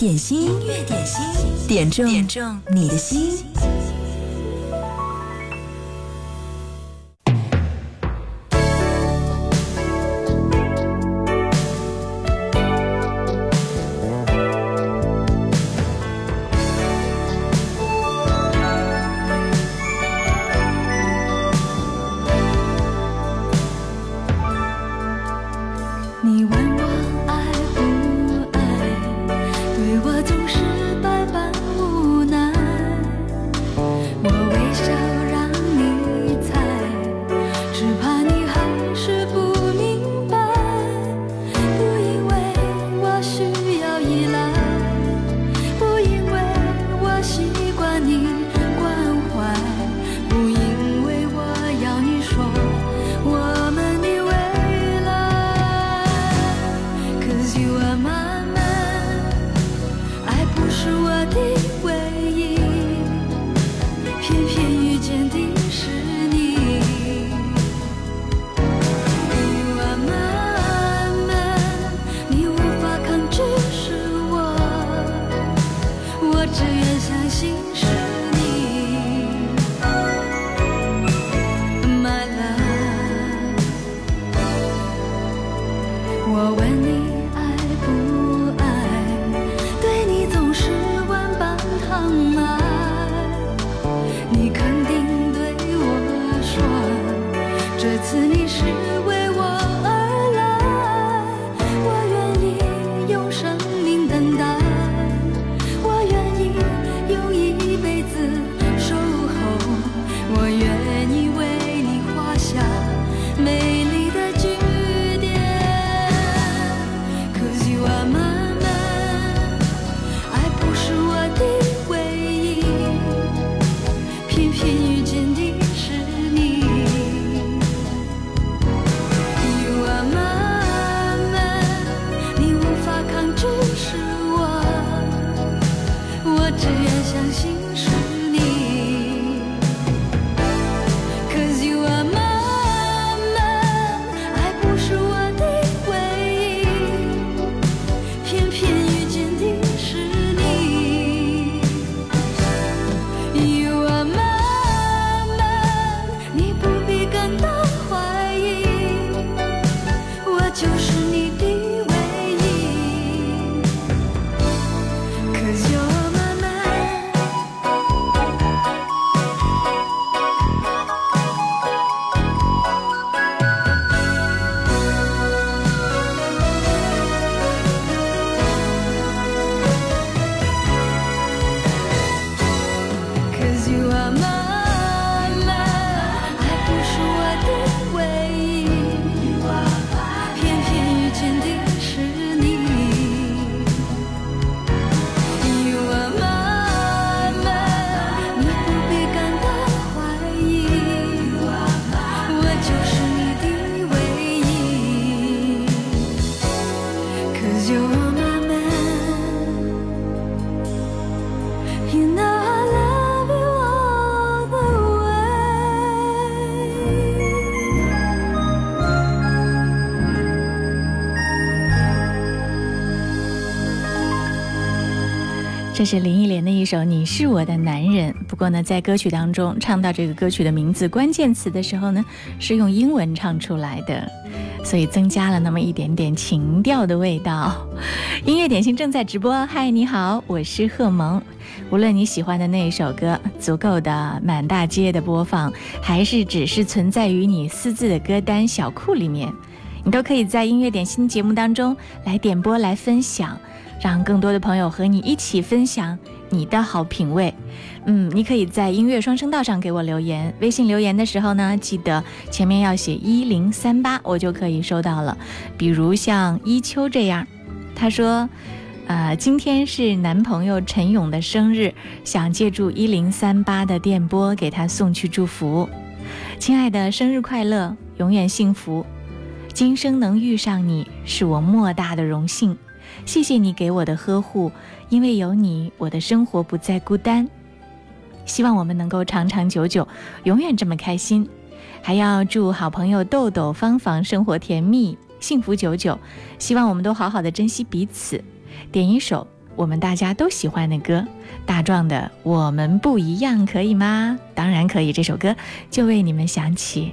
点心，音乐点心，点中点中你的心。我问你这是林忆莲的一首《你是我的男人》。不过呢，在歌曲当中唱到这个歌曲的名字关键词的时候呢，是用英文唱出来的，所以增加了那么一点点情调的味道。音乐点心正在直播，嗨，你好，我是贺萌。无论你喜欢的那一首歌足够的满大街的播放，还是只是存在于你私自的歌单小库里面，你都可以在音乐点心节目当中来点播来分享。让更多的朋友和你一起分享你的好品味。嗯，你可以在音乐双声道上给我留言。微信留言的时候呢，记得前面要写一零三八，我就可以收到了。比如像一秋这样，他说：“呃，今天是男朋友陈勇的生日，想借助一零三八的电波给他送去祝福。亲爱的，生日快乐，永远幸福。今生能遇上你，是我莫大的荣幸。”谢谢你给我的呵护，因为有你，我的生活不再孤单。希望我们能够长长久久，永远这么开心。还要祝好朋友豆豆、芳芳生活甜蜜，幸福久久。希望我们都好好的珍惜彼此。点一首《我们大家都喜欢的歌，大壮的《我们不一样》，可以吗？当然可以，这首歌就为你们响起。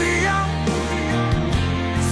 一，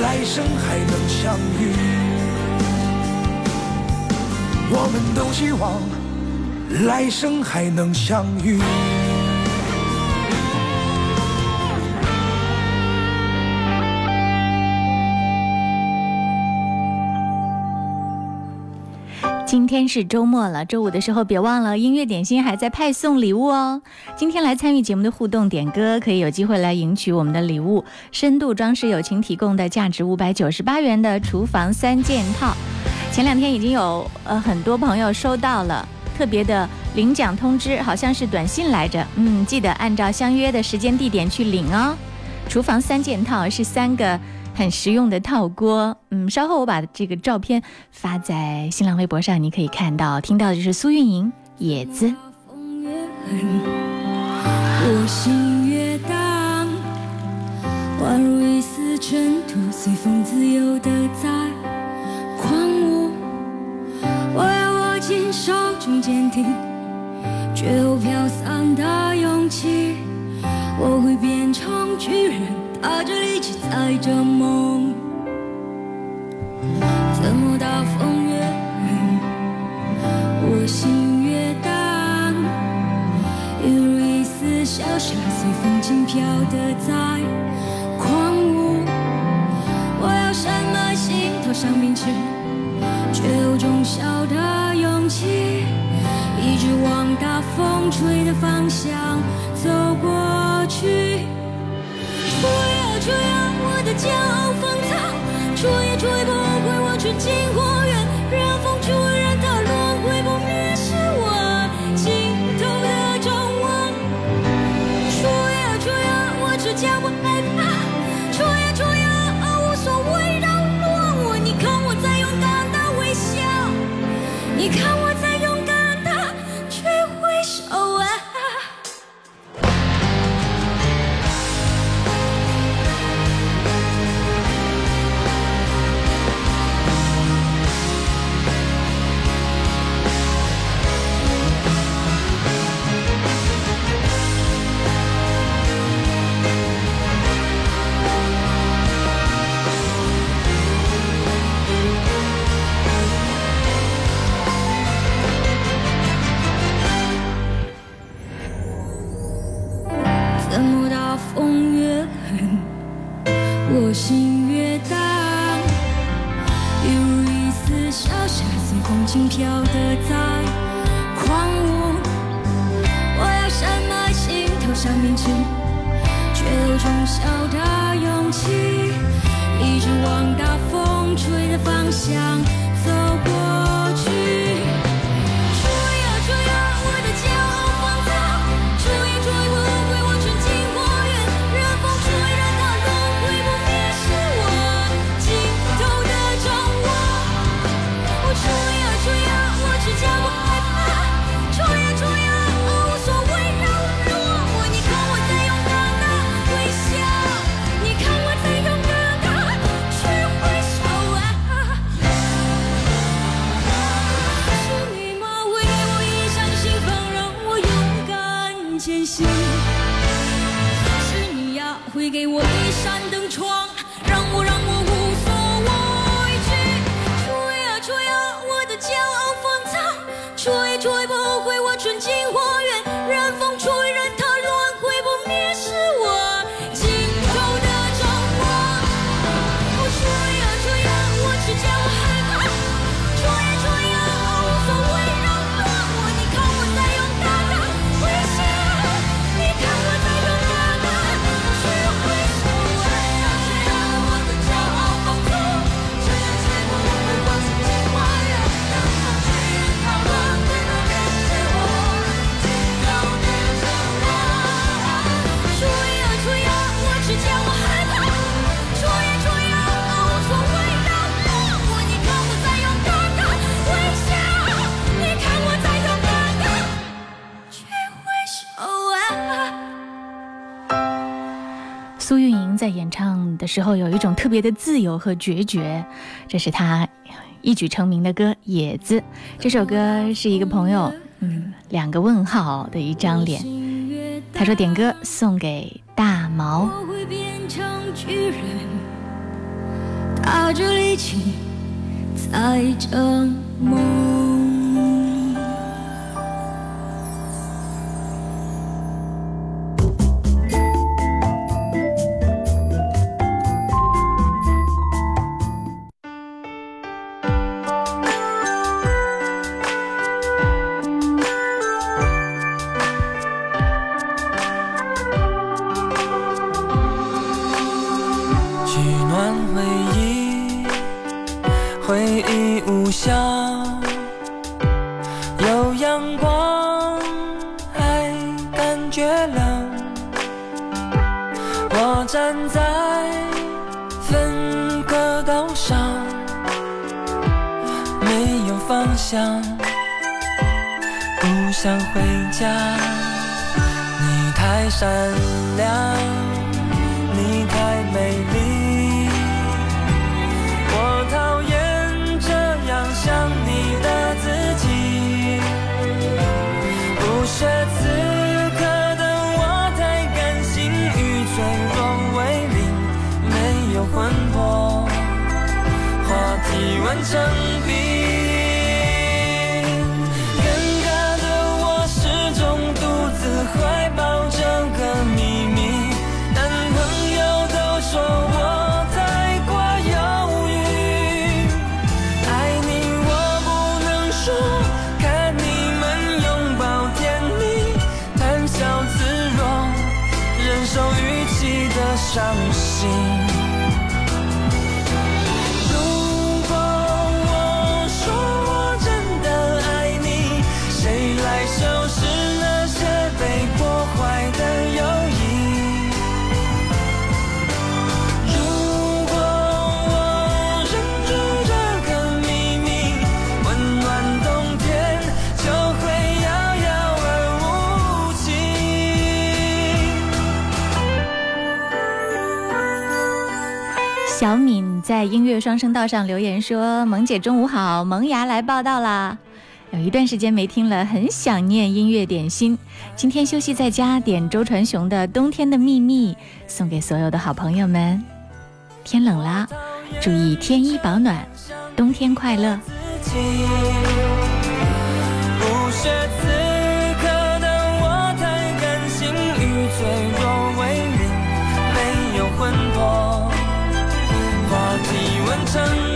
来生还能相遇，我们都希望来生还能相遇。今天是周末了，周五的时候别忘了音乐点心还在派送礼物哦。今天来参与节目的互动点歌，可以有机会来赢取我们的礼物——深度装饰友情提供的价值五百九十八元的厨房三件套。前两天已经有呃很多朋友收到了特别的领奖通知，好像是短信来着。嗯，记得按照相约的时间地点去领哦。厨房三件套是三个。很实用的套锅。嗯，稍后我把这个照片发在新浪微博上，你可以看到。听到的就是苏运莹《野子》。我心越荡，宛如一丝尘土，随风自由的在狂舞。我要握紧手中坚定，却又飘散的勇气。我会变成巨人。踏着力气载着梦，怎么大风越狠，我心越荡，犹如一丝小沙随风轻飘的在狂舞。我要什么心头上冰翅，却有种小的勇气，一直往大风吹的方向走过去。吹啊吹啊，我的骄傲放纵，吹也吹不毁我纯净花园，让风吹，让它的时候有一种特别的自由和决绝，这是他一举成名的歌《野子》。这首歌是一个朋友，嗯，两个问号的一张脸。他说点歌送给大毛。站在分。在音乐双声道上留言说：“萌姐中午好，萌芽来报道啦。”有一段时间没听了，很想念音乐点心。今天休息在家，点周传雄的《冬天的秘密》，送给所有的好朋友们。天冷啦，注意添衣保暖，冬天快乐。自己真。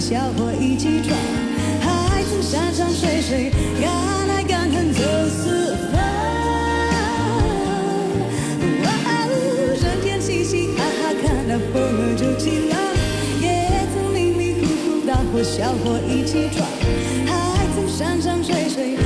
小伙一起闯还曾山山水水敢爱敢恨走四方哇哦整天嘻嘻哈哈看到风儿就起浪也曾迷迷糊糊大伙小伙一起闯还曾山山水水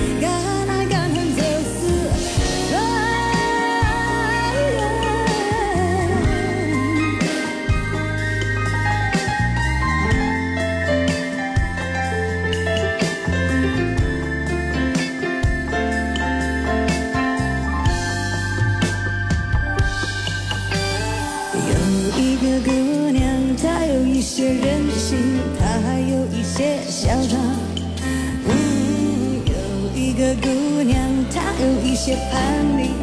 些叛逆，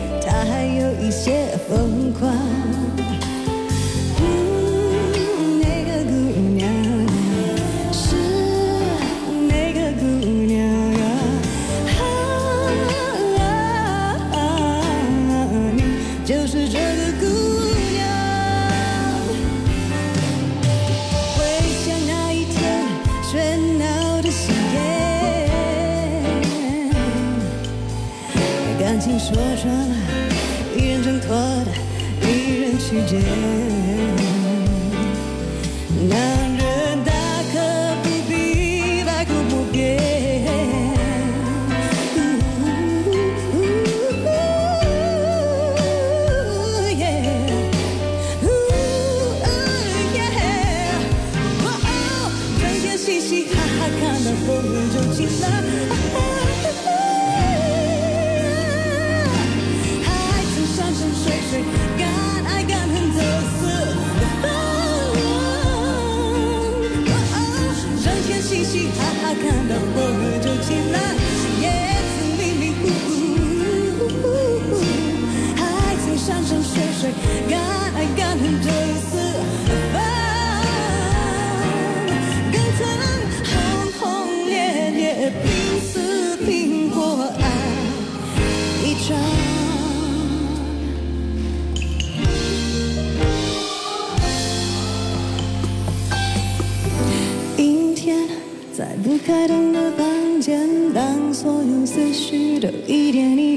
感情说穿了，一人挣脱的，一人去捡。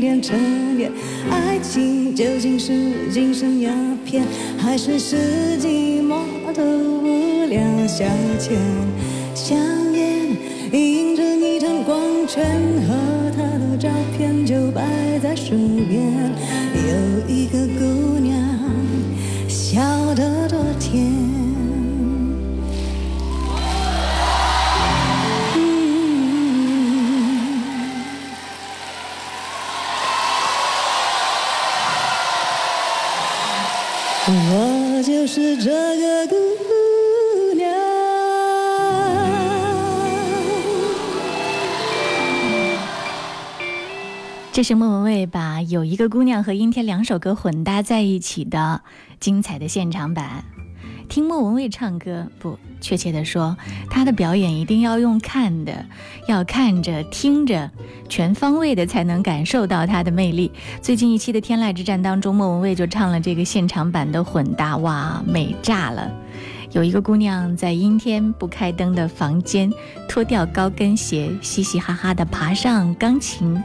恋成恋，爱情究竟是精神鸦片，还是是寂寞的无聊消遣？香烟映着一张光圈，和他的照片就摆在手边，有一个这是莫文蔚把《有一个姑娘》和《阴天》两首歌混搭在一起的精彩的现场版。听莫文蔚唱歌，不，确切的说，她的表演一定要用看的，要看着、听着，全方位的才能感受到她的魅力。最近一期的《天籁之战》当中，莫文蔚就唱了这个现场版的混搭，哇，美炸了！有一个姑娘在阴天不开灯的房间，脱掉高跟鞋，嘻嘻哈哈地爬上钢琴，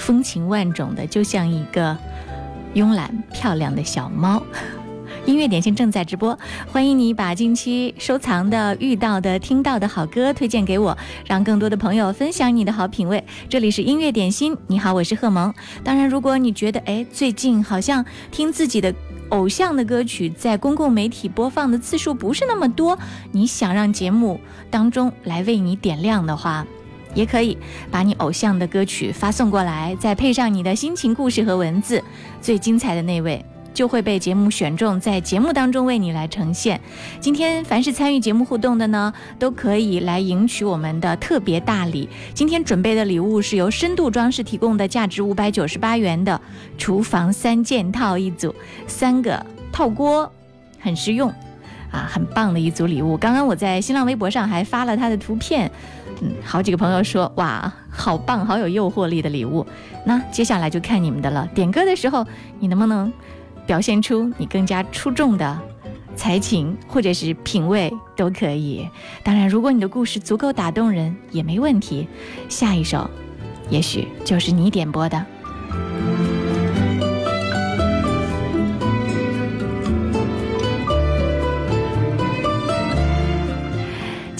风情万种的，就像一个慵懒漂亮的小猫。音乐点心正在直播，欢迎你把近期收藏的、遇到的、听到的好歌推荐给我，让更多的朋友分享你的好品味。这里是音乐点心，你好，我是贺萌。当然，如果你觉得哎，最近好像听自己的偶像的歌曲在公共媒体播放的次数不是那么多，你想让节目当中来为你点亮的话，也可以把你偶像的歌曲发送过来，再配上你的心情故事和文字，最精彩的那位。就会被节目选中，在节目当中为你来呈现。今天凡是参与节目互动的呢，都可以来赢取我们的特别大礼。今天准备的礼物是由深度装饰提供的，价值五百九十八元的厨房三件套一组，三个套锅，很实用啊，很棒的一组礼物。刚刚我在新浪微博上还发了它的图片，嗯，好几个朋友说哇，好棒，好有诱惑力的礼物。那接下来就看你们的了，点歌的时候你能不能？表现出你更加出众的才情或者是品味都可以。当然，如果你的故事足够打动人也没问题。下一首，也许就是你点播的。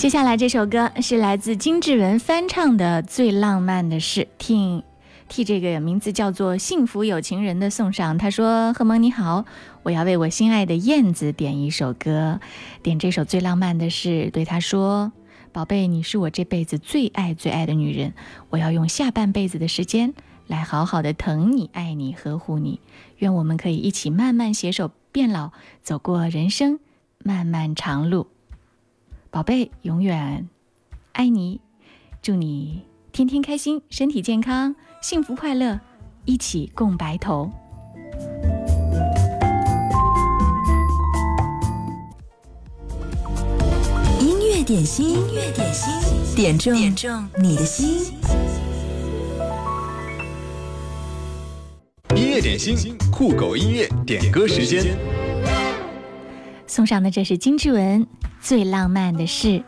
接下来这首歌是来自金志文翻唱的《最浪漫的事》，听替这个名字叫做“幸福有情人”的送上。他说：“贺蒙你好，我要为我心爱的燕子点一首歌，点这首《最浪漫的事》，对他说：宝贝，你是我这辈子最爱最爱的女人，我要用下半辈子的时间来好好的疼你、爱你、呵护你。愿我们可以一起慢慢携手变老，走过人生漫漫长路。”宝贝，永远爱你，祝你天天开心，身体健康，幸福快乐，一起共白头。音乐点心，音乐点心，点中点中你的心。音乐点心，酷狗音乐点歌时间。送上的这是金志文。最浪漫的事。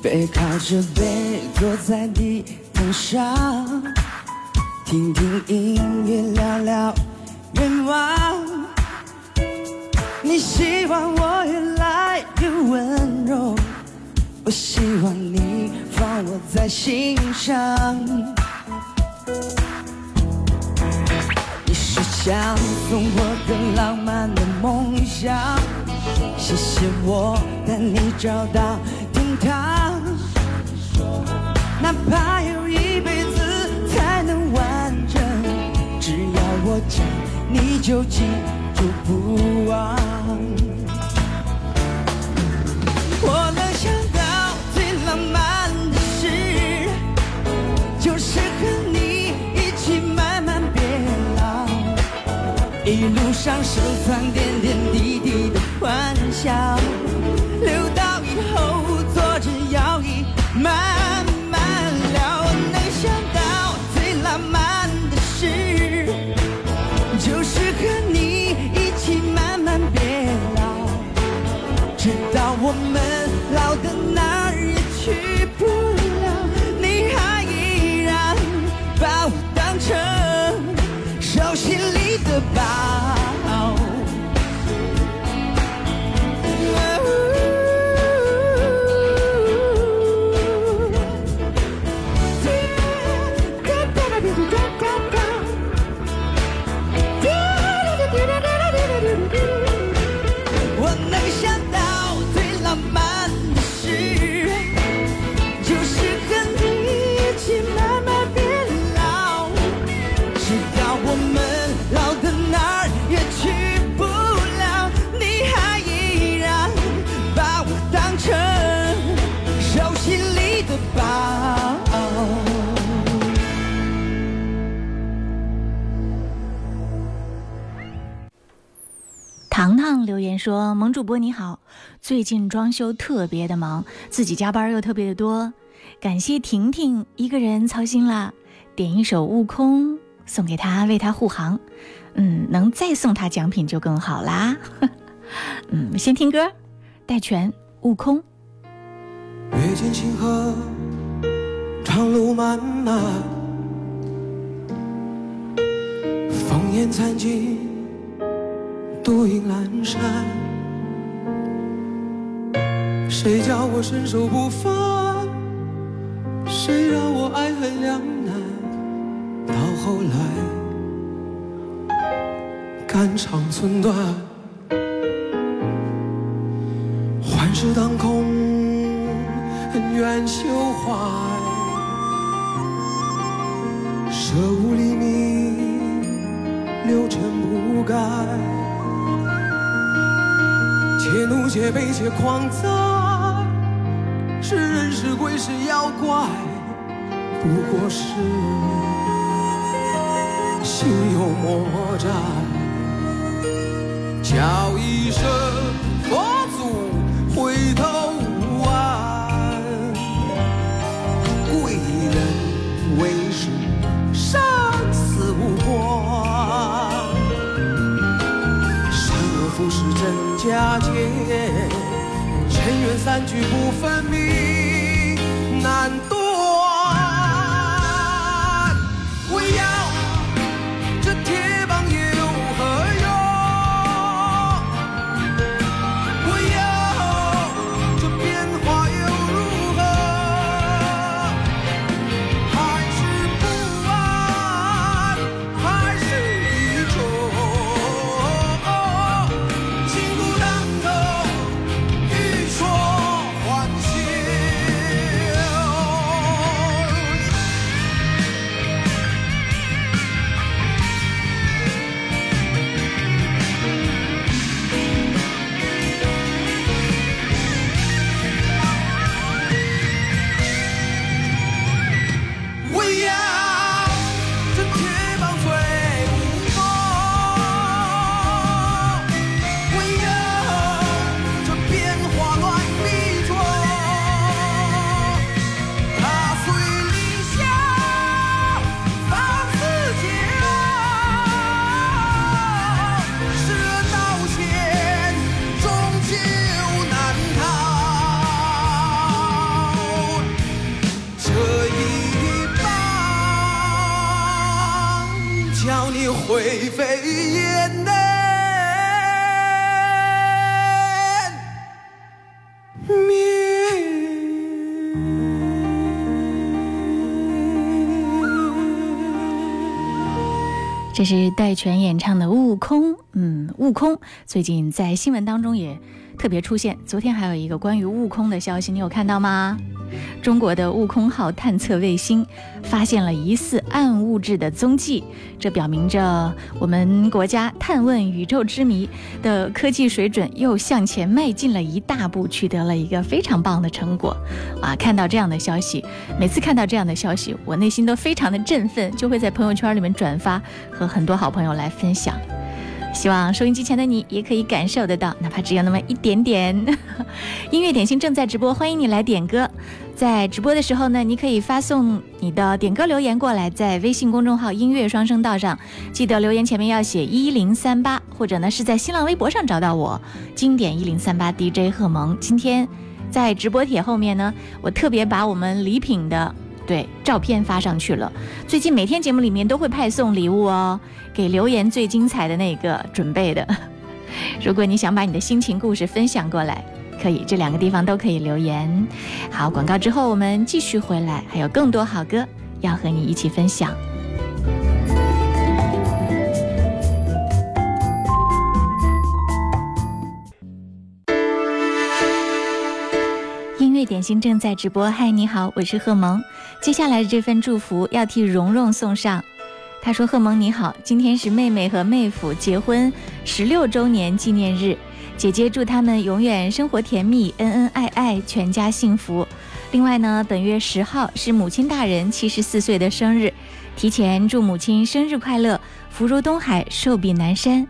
背靠着背坐在地毯上，听听音乐，聊聊愿望。你希望我越来越温柔，我希望你。放我在心上。你是想送我更浪漫的梦想，谢谢我带你找到天堂。哪怕有一辈子才能完整，只要我讲，你就记住不忘。上收藏点点滴滴的欢笑，糖糖留言说：“萌主播你好，最近装修特别的忙，自己加班又特别的多，感谢婷婷一个人操心了。点一首《悟空》送给他，为他护航。嗯，能再送他奖品就更好啦。嗯，先听歌，戴荃《悟空》。阅尽星河，长路漫漫，烽烟残尽。”独影阑珊，谁叫我身手不凡？谁让我爱恨两难？到后来，肝肠寸断，幻世当空，恩怨休怀，舍吾黎明，六尘不改。且怒且悲且狂哉，是人是鬼是妖怪，不过是心有魔债。叫一声佳节，尘缘散聚不分明，难断。这是戴荃演唱的《悟空》。嗯，悟空最近在新闻当中也特别出现。昨天还有一个关于悟空的消息，你有看到吗？中国的悟空号探测卫星发现了疑似暗物质的踪迹，这表明着我们国家探问宇宙之谜的科技水准又向前迈进了一大步，取得了一个非常棒的成果。啊，看到这样的消息，每次看到这样的消息，我内心都非常的振奋，就会在朋友圈里面转发，和很多好朋友来分享。希望收音机前的你也可以感受得到，哪怕只有那么一点点。音乐点心正在直播，欢迎你来点歌。在直播的时候呢，你可以发送你的点歌留言过来，在微信公众号“音乐双声道”上，记得留言前面要写一零三八，或者呢是在新浪微博上找到我，经典一零三八 DJ 贺萌。今天在直播帖后面呢，我特别把我们礼品的对照片发上去了。最近每天节目里面都会派送礼物哦。给留言最精彩的那个准备的。如果你想把你的心情故事分享过来，可以这两个地方都可以留言。好，广告之后我们继续回来，还有更多好歌要和你一起分享。点心正在直播，嗨，你好，我是贺萌。接下来的这份祝福要替蓉蓉送上。他说：“贺萌你好，今天是妹妹和妹夫结婚十六周年纪念日，姐姐祝他们永远生活甜蜜，恩恩爱爱，全家幸福。另外呢，本月十号是母亲大人七十四岁的生日，提前祝母亲生日快乐，福如东海，寿比南山。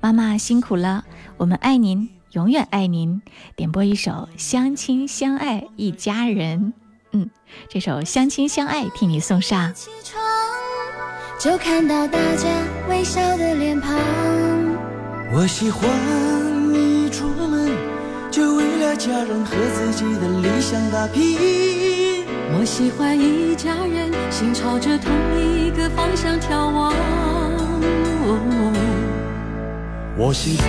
妈妈辛苦了，我们爱您，永远爱您。点播一首《相亲相爱一家人》，嗯，这首《相亲相爱》替你送上。”起床就看到大家微笑的脸庞。我喜欢一出门就为了家人和自己的理想打拼。我喜欢一家人心朝着同一个方向眺望。我喜欢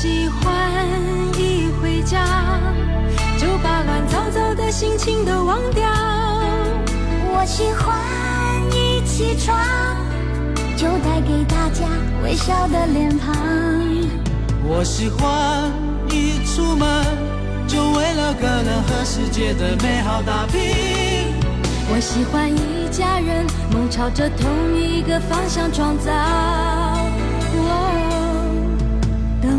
喜欢一回家就把乱糟糟的心情都忘掉。我喜欢一起床就带给大家微笑的脸庞。我喜欢一出门就为了个人和世界的美好打拼。我喜欢一家人梦朝着同一个方向创造。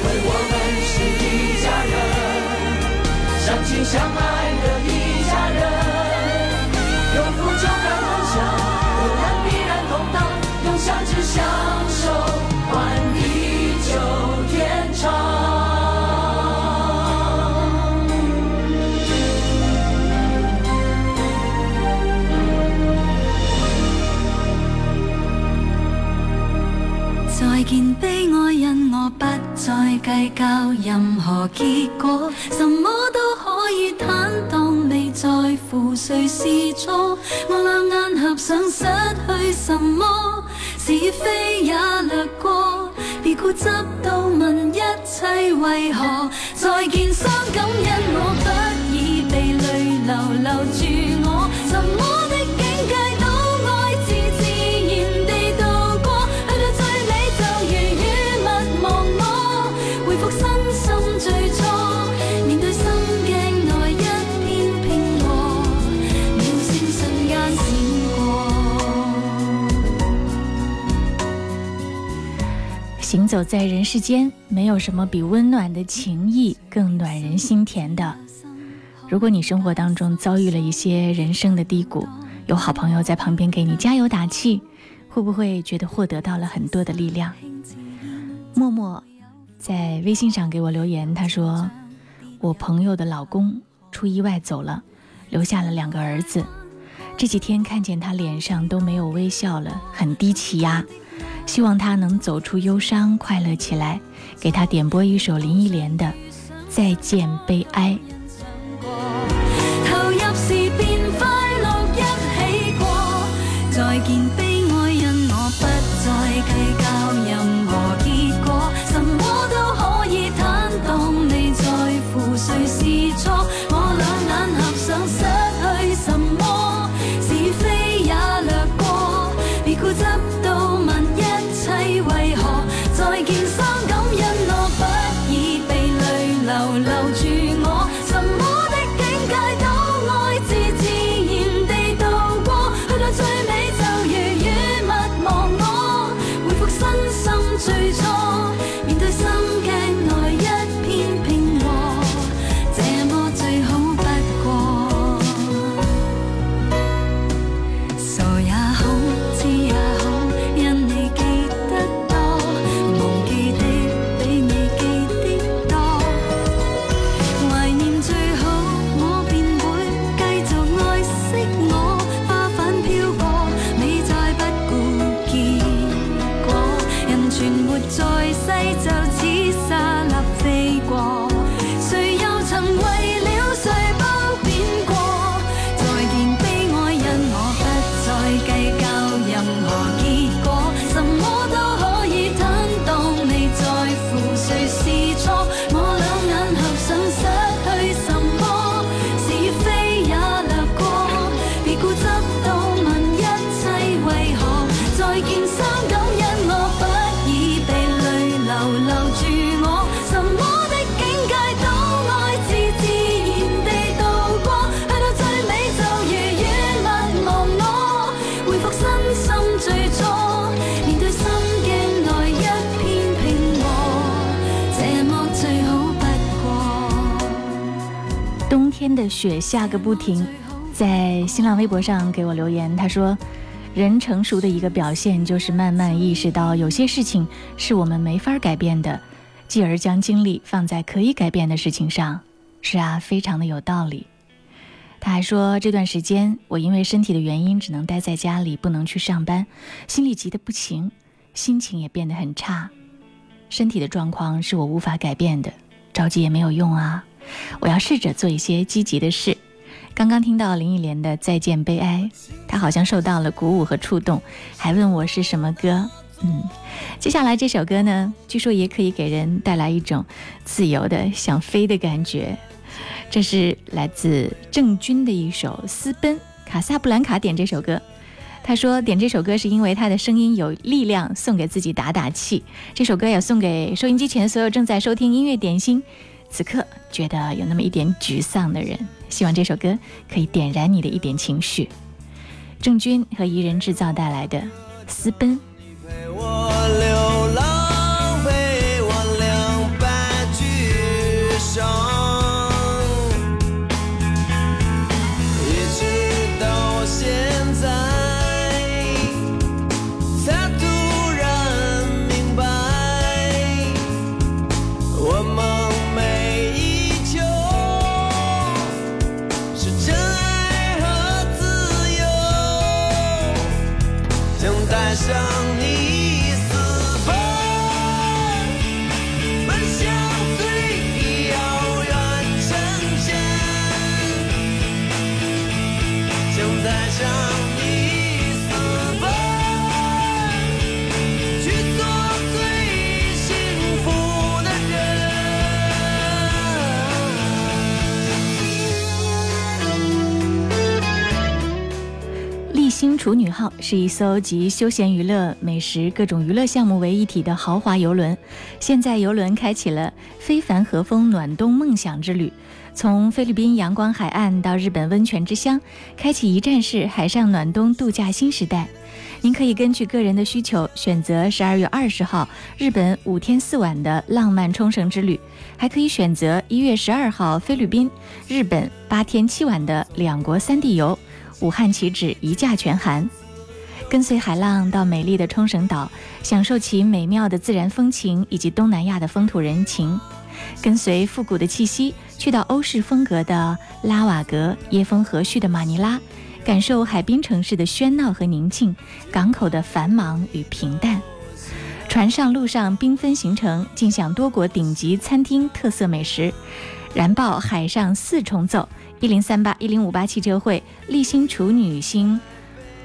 因为我们是一家人，相亲相爱計較任何結果，什麼都可以坦荡，未在乎誰是錯。我兩眼合上，失去什麼，是非也掠過，別固執到問一切為何。再見傷感，因我不已被淚流留住我，什么行走在人世间，没有什么比温暖的情谊更暖人心田的。如果你生活当中遭遇了一些人生的低谷，有好朋友在旁边给你加油打气，会不会觉得获得到了很多的力量？默默在微信上给我留言，他说：“我朋友的老公出意外走了，留下了两个儿子。这几天看见他脸上都没有微笑了，很低气压。希望他能走出忧伤，快乐起来。给他点播一首林忆莲的《再见悲哀》。雪下个不停，在新浪微博上给我留言，他说：“人成熟的一个表现就是慢慢意识到有些事情是我们没法改变的，继而将精力放在可以改变的事情上。”是啊，非常的有道理。他还说，这段时间我因为身体的原因只能待在家里，不能去上班，心里急得不行，心情也变得很差。身体的状况是我无法改变的，着急也没有用啊。我要试着做一些积极的事。刚刚听到林忆莲的《再见悲哀》，她好像受到了鼓舞和触动，还问我是什么歌。嗯，接下来这首歌呢，据说也可以给人带来一种自由的想飞的感觉。这是来自郑钧的一首《私奔》，卡萨布兰卡点这首歌。他说点这首歌是因为他的声音有力量，送给自己打打气。这首歌也送给收音机前所有正在收听音乐点心，此刻觉得有那么一点沮丧的人。希望这首歌可以点燃你的一点情绪。郑钧和怡人制造带来的《私奔》。星是一艘集休闲娱乐、美食各种娱乐项目为一体的豪华游轮。现在游轮开启了非凡和风暖冬梦想之旅，从菲律宾阳光海岸到日本温泉之乡，开启一站式海上暖冬度假新时代。您可以根据个人的需求选择十二月二十号日本五天四晚的浪漫冲绳之旅，还可以选择一月十二号菲律宾、日本八天七晚的两国三地游。武汉起止，一价全含，跟随海浪到美丽的冲绳岛，享受其美妙的自然风情以及东南亚的风土人情；跟随复古的气息，去到欧式风格的拉瓦格，夜风和煦的马尼拉，感受海滨城市的喧闹和宁静，港口的繁忙与平淡。船上、路上缤纷行程，尽享多国顶级餐厅特色美食，燃爆海上四重奏。一零三八一零五八汽车会立新处女星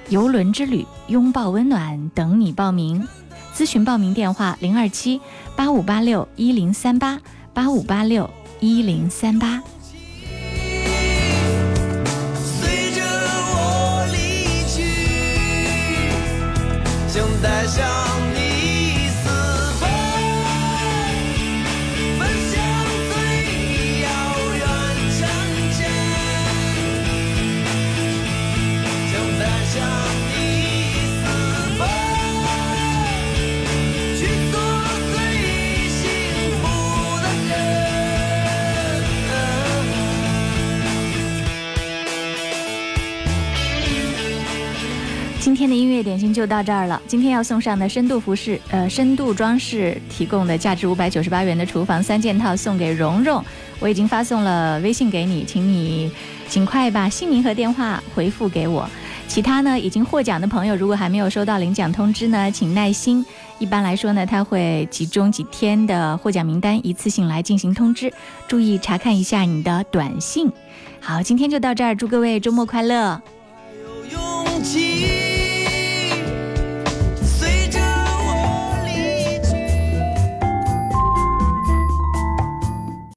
游轮之旅，拥抱温暖，等你报名。咨询报名电话：零二七八五八六一零三八八五八六一零三八。随着我离去，想带上。今天的音乐点心就到这儿了。今天要送上的深度服饰，呃，深度装饰提供的价值五百九十八元的厨房三件套送给蓉蓉，我已经发送了微信给你，请你尽快把姓名和电话回复给我。其他呢，已经获奖的朋友，如果还没有收到领奖通知呢，请耐心。一般来说呢，他会集中几天的获奖名单一次性来进行通知，注意查看一下你的短信。好，今天就到这儿，祝各位周末快乐。